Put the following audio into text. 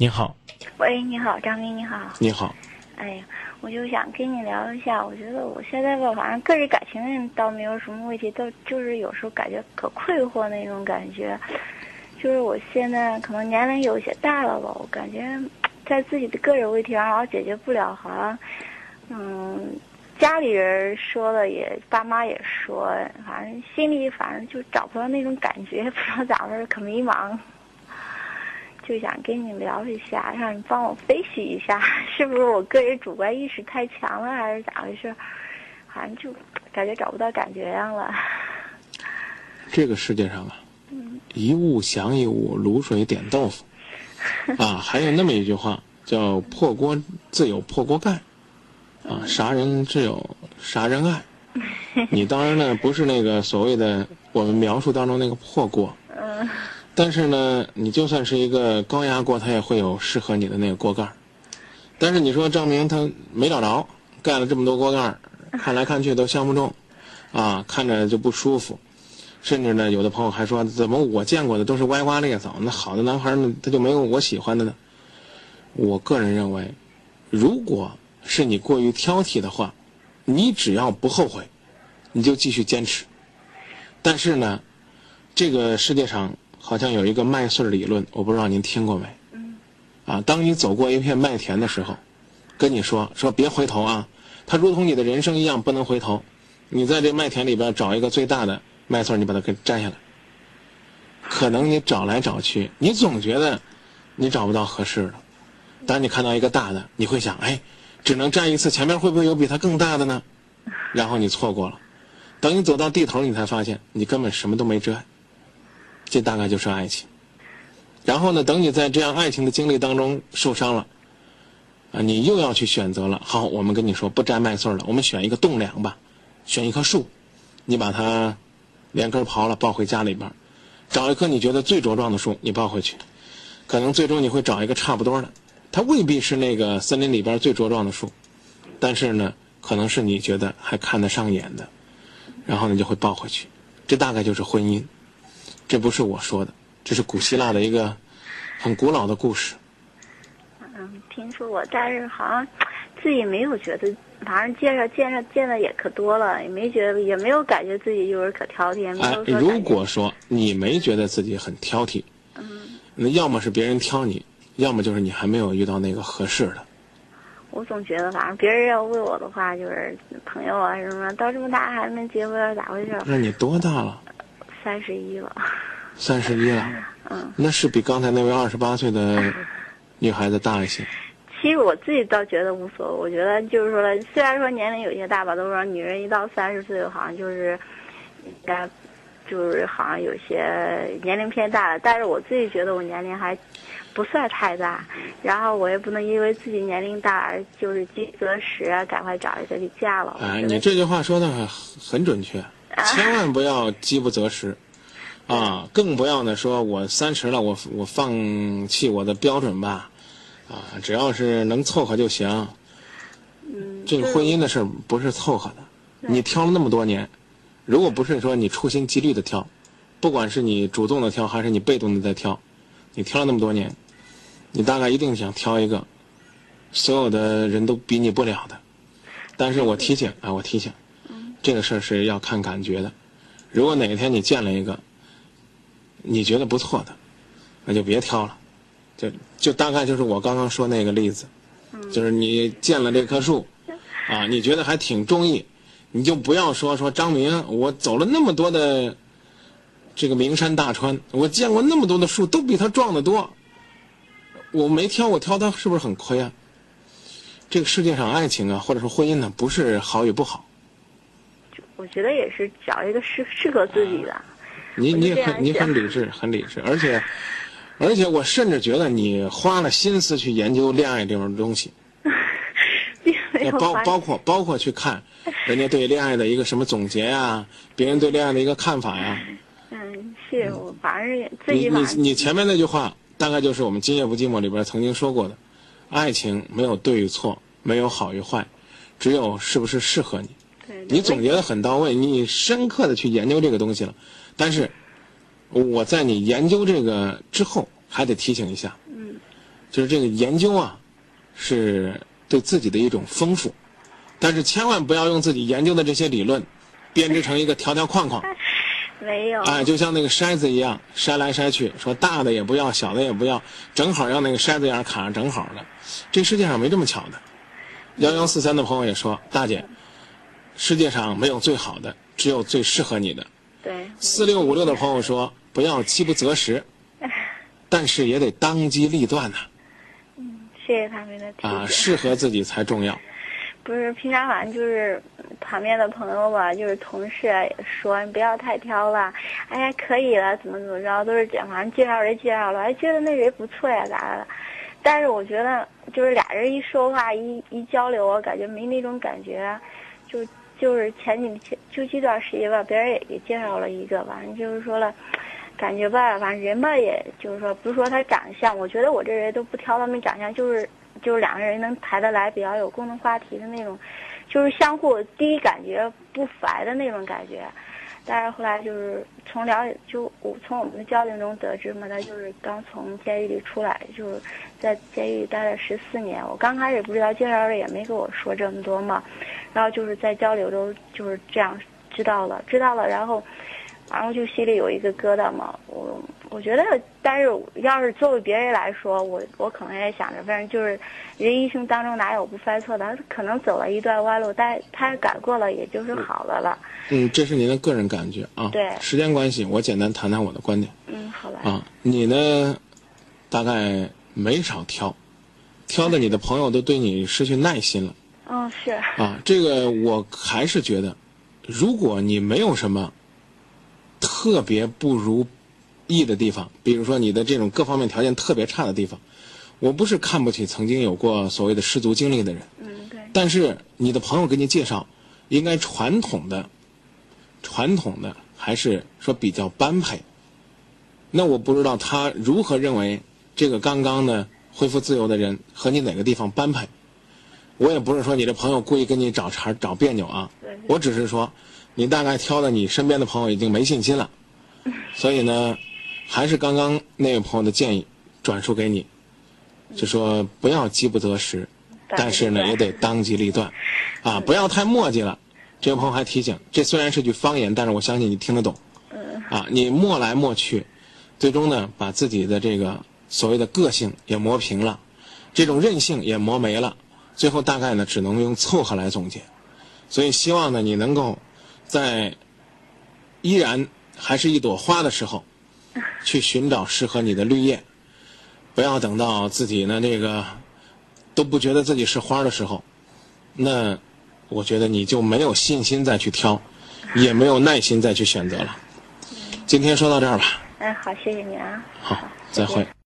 您好，喂，你好，张明，你好。你好，哎呀，我就想跟你聊一下，我觉得我现在吧，反正个人感情倒没有什么问题，都就是有时候感觉可困惑那种感觉，就是我现在可能年龄有些大了吧，我感觉在自己的个人问题上老解决不了，好像，嗯，家里人说了也，爸妈也说，反正心里反正就找不到那种感觉，不知道咋回事，可迷茫。就想跟你聊一下，让你帮我分析一下，是不是我个人主观意识太强了，还是咋回事？好像就感觉找不到感觉样了。这个世界上啊，一物降一物，卤水点豆腐 啊，还有那么一句话叫“破锅自有破锅盖”，啊，杀人自有杀人爱。你当然呢不是那个所谓的我们描述当中那个破锅。嗯。但是呢，你就算是一个高压锅，它也会有适合你的那个锅盖但是你说张明他没找着，盖了这么多锅盖看来看去都相不中，啊，看着就不舒服。甚至呢，有的朋友还说，怎么我见过的都是歪瓜裂枣，那好的男孩呢，他就没有我喜欢的呢？我个人认为，如果是你过于挑剔的话，你只要不后悔，你就继续坚持。但是呢，这个世界上。好像有一个麦穗理论，我不知道您听过没？嗯。啊，当你走过一片麦田的时候，跟你说说别回头啊，它如同你的人生一样不能回头。你在这麦田里边找一个最大的麦穗，你把它给摘下来。可能你找来找去，你总觉得你找不到合适的。当你看到一个大的，你会想，哎，只能摘一次，前面会不会有比它更大的呢？然后你错过了。等你走到地头，你才发现你根本什么都没摘。这大概就是爱情。然后呢，等你在这样爱情的经历当中受伤了，啊，你又要去选择了。好，我们跟你说不摘麦穗了，我们选一个栋梁吧，选一棵树，你把它连根刨了抱回家里边，找一棵你觉得最茁壮的树，你抱回去。可能最终你会找一个差不多的，它未必是那个森林里边最茁壮的树，但是呢，可能是你觉得还看得上眼的，然后你就会抱回去。这大概就是婚姻。这不是我说的，这是古希腊的一个很古老的故事。嗯，听说过，但是好像自己没有觉得，反正见着见着见的也可多了，也没觉得，也没有感觉自己就是可挑剔。哎，如果说你没觉得自己很挑剔，嗯，那要么是别人挑你，要么就是你还没有遇到那个合适的。我总觉得，反正别人要问我的话，就是朋友啊什么，到这么大还没结婚，咋回事？那你多大了？三十一了，三十一了，嗯，那是比刚才那位二十八岁的 女孩子大一些。其实我自己倒觉得无所谓，我觉得就是说，虽然说年龄有些大吧，都说女人一到三十岁好像就是应该就是好像有些年龄偏大了，但是我自己觉得我年龄还不算太大，然后我也不能因为自己年龄大而就是饥不择食啊，赶快找一个就嫁了。哎，你这句话说的很准确。千万不要饥不择食，啊，更不要呢说，我三十了，我我放弃我的标准吧，啊，只要是能凑合就行。嗯，这个婚姻的事不是凑合的，你挑了那么多年，如果不是说你处心积虑的挑，不管是你主动的挑还是你被动的在挑，你挑了那么多年，你大概一定想挑一个所有的人都比拟不了的。但是我提醒啊，我提醒。这个事儿是要看感觉的。如果哪天你见了一个你觉得不错的，那就别挑了。就就大概就是我刚刚说那个例子，就是你见了这棵树，啊，你觉得还挺中意，你就不要说说张明，我走了那么多的这个名山大川，我见过那么多的树，都比他壮得多。我没挑，我挑他是不是很亏啊？这个世界上爱情啊，或者说婚姻呢，不是好与不好。我觉得也是找一个适适合自己的。你你很你很理智，很理智，而且而且我甚至觉得你花了心思去研究恋爱这种东西。包包括包括去看人家对恋爱的一个什么总结呀，别人对恋爱的一个看法呀。嗯，是我反正自己。你你你前面那句话大概就是我们《今夜不寂寞》里边曾经说过的：爱情没有对与错，没有好与坏，只有是不是适合你。你总结的很到位，你深刻的去研究这个东西了，但是我在你研究这个之后，还得提醒一下，嗯，就是这个研究啊，是对自己的一种丰富，但是千万不要用自己研究的这些理论编织成一个条条框框。没有。哎，就像那个筛子一样，筛来筛去，说大的也不要，小的也不要，正好要那个筛子眼卡上正好的。这世界上没这么巧的。幺幺四三的朋友也说，大姐，世界上没有最好的，只有最适合你的。对。四六五六的朋友说，不要饥不择食，但是也得当机立断呐。嗯，谢谢他们的提。啊，适合自己才重要。不是，平常反正就是旁边的朋友吧，就是同事也说你不要太挑了，哎呀可以了，怎么怎么着，都是讲反正介绍人介绍了，哎觉得那人不错呀咋的？但是我觉得就是俩人一说话一一交流，我感觉没那种感觉，就就是前几天就这段时间吧，别人也给介绍了一个，反正就是说了，感觉吧，反正人吧，也就是说不是说他长相，我觉得我这人都不挑他们长相，就是。就是两个人能谈得来，比较有共同话题的那种，就是相互第一感觉不烦的那种感觉。但是后来就是从了解，就我从我们的交流中得知嘛，他就是刚从监狱里出来，就是在监狱待了十四年。我刚开始不知道，介绍人也没跟我说这么多嘛。然后就是在交流中就是这样知道了，知道了，然后。然后就心里有一个疙瘩嘛，我我觉得，但是要是作为别人来说，我我可能也想着，反正就是人一生当中哪有不犯错的，他可能走了一段弯路，但他改过了，也就是好的了。嗯，这是您的个人感觉啊。对。时间关系，我简单谈谈我的观点。嗯，好吧。啊，你呢，大概没少挑，挑的你的朋友都对你失去耐心了。嗯，是。啊，这个我还是觉得，如果你没有什么。特别不如意的地方，比如说你的这种各方面条件特别差的地方，我不是看不起曾经有过所谓的失足经历的人，嗯，对。但是你的朋友给你介绍，应该传统的、传统的还是说比较般配。那我不知道他如何认为这个刚刚呢恢复自由的人和你哪个地方般配。我也不是说你的朋友故意跟你找茬找别扭啊，我只是说。你大概挑的，你身边的朋友已经没信心了，所以呢，还是刚刚那位朋友的建议转述给你，就说不要饥不择食，但是呢也得当机立断，啊，不要太磨叽了。这位朋友还提醒，这虽然是句方言，但是我相信你听得懂。啊，你磨来磨去，最终呢把自己的这个所谓的个性也磨平了，这种韧性也磨没了，最后大概呢只能用凑合来总结。所以希望呢你能够。在依然还是一朵花的时候，去寻找适合你的绿叶，不要等到自己呢这个都不觉得自己是花的时候，那我觉得你就没有信心再去挑，也没有耐心再去选择了。今天说到这儿吧。哎，好，谢谢你啊。好，再会。